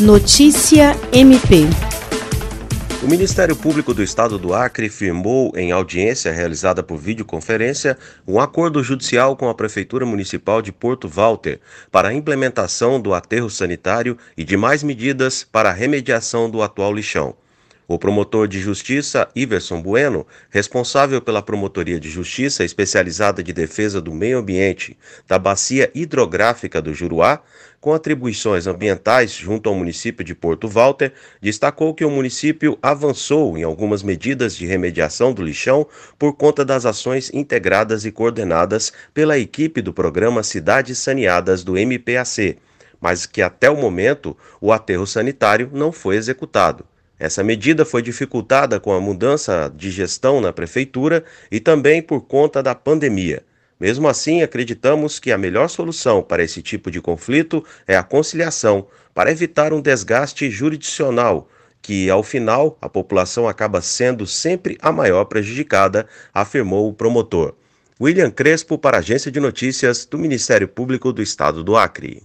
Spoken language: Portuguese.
Notícia MP. O Ministério Público do Estado do Acre firmou, em audiência realizada por videoconferência, um acordo judicial com a Prefeitura Municipal de Porto Walter para a implementação do aterro sanitário e de mais medidas para a remediação do atual lixão. O promotor de justiça Iverson Bueno, responsável pela Promotoria de Justiça especializada de defesa do meio ambiente da Bacia Hidrográfica do Juruá, com atribuições ambientais junto ao município de Porto Walter, destacou que o município avançou em algumas medidas de remediação do lixão por conta das ações integradas e coordenadas pela equipe do programa Cidades Saneadas do MPAC, mas que até o momento o aterro sanitário não foi executado. Essa medida foi dificultada com a mudança de gestão na prefeitura e também por conta da pandemia. Mesmo assim, acreditamos que a melhor solução para esse tipo de conflito é a conciliação, para evitar um desgaste jurisdicional, que, ao final, a população acaba sendo sempre a maior prejudicada, afirmou o promotor. William Crespo, para a Agência de Notícias do Ministério Público do Estado do Acre.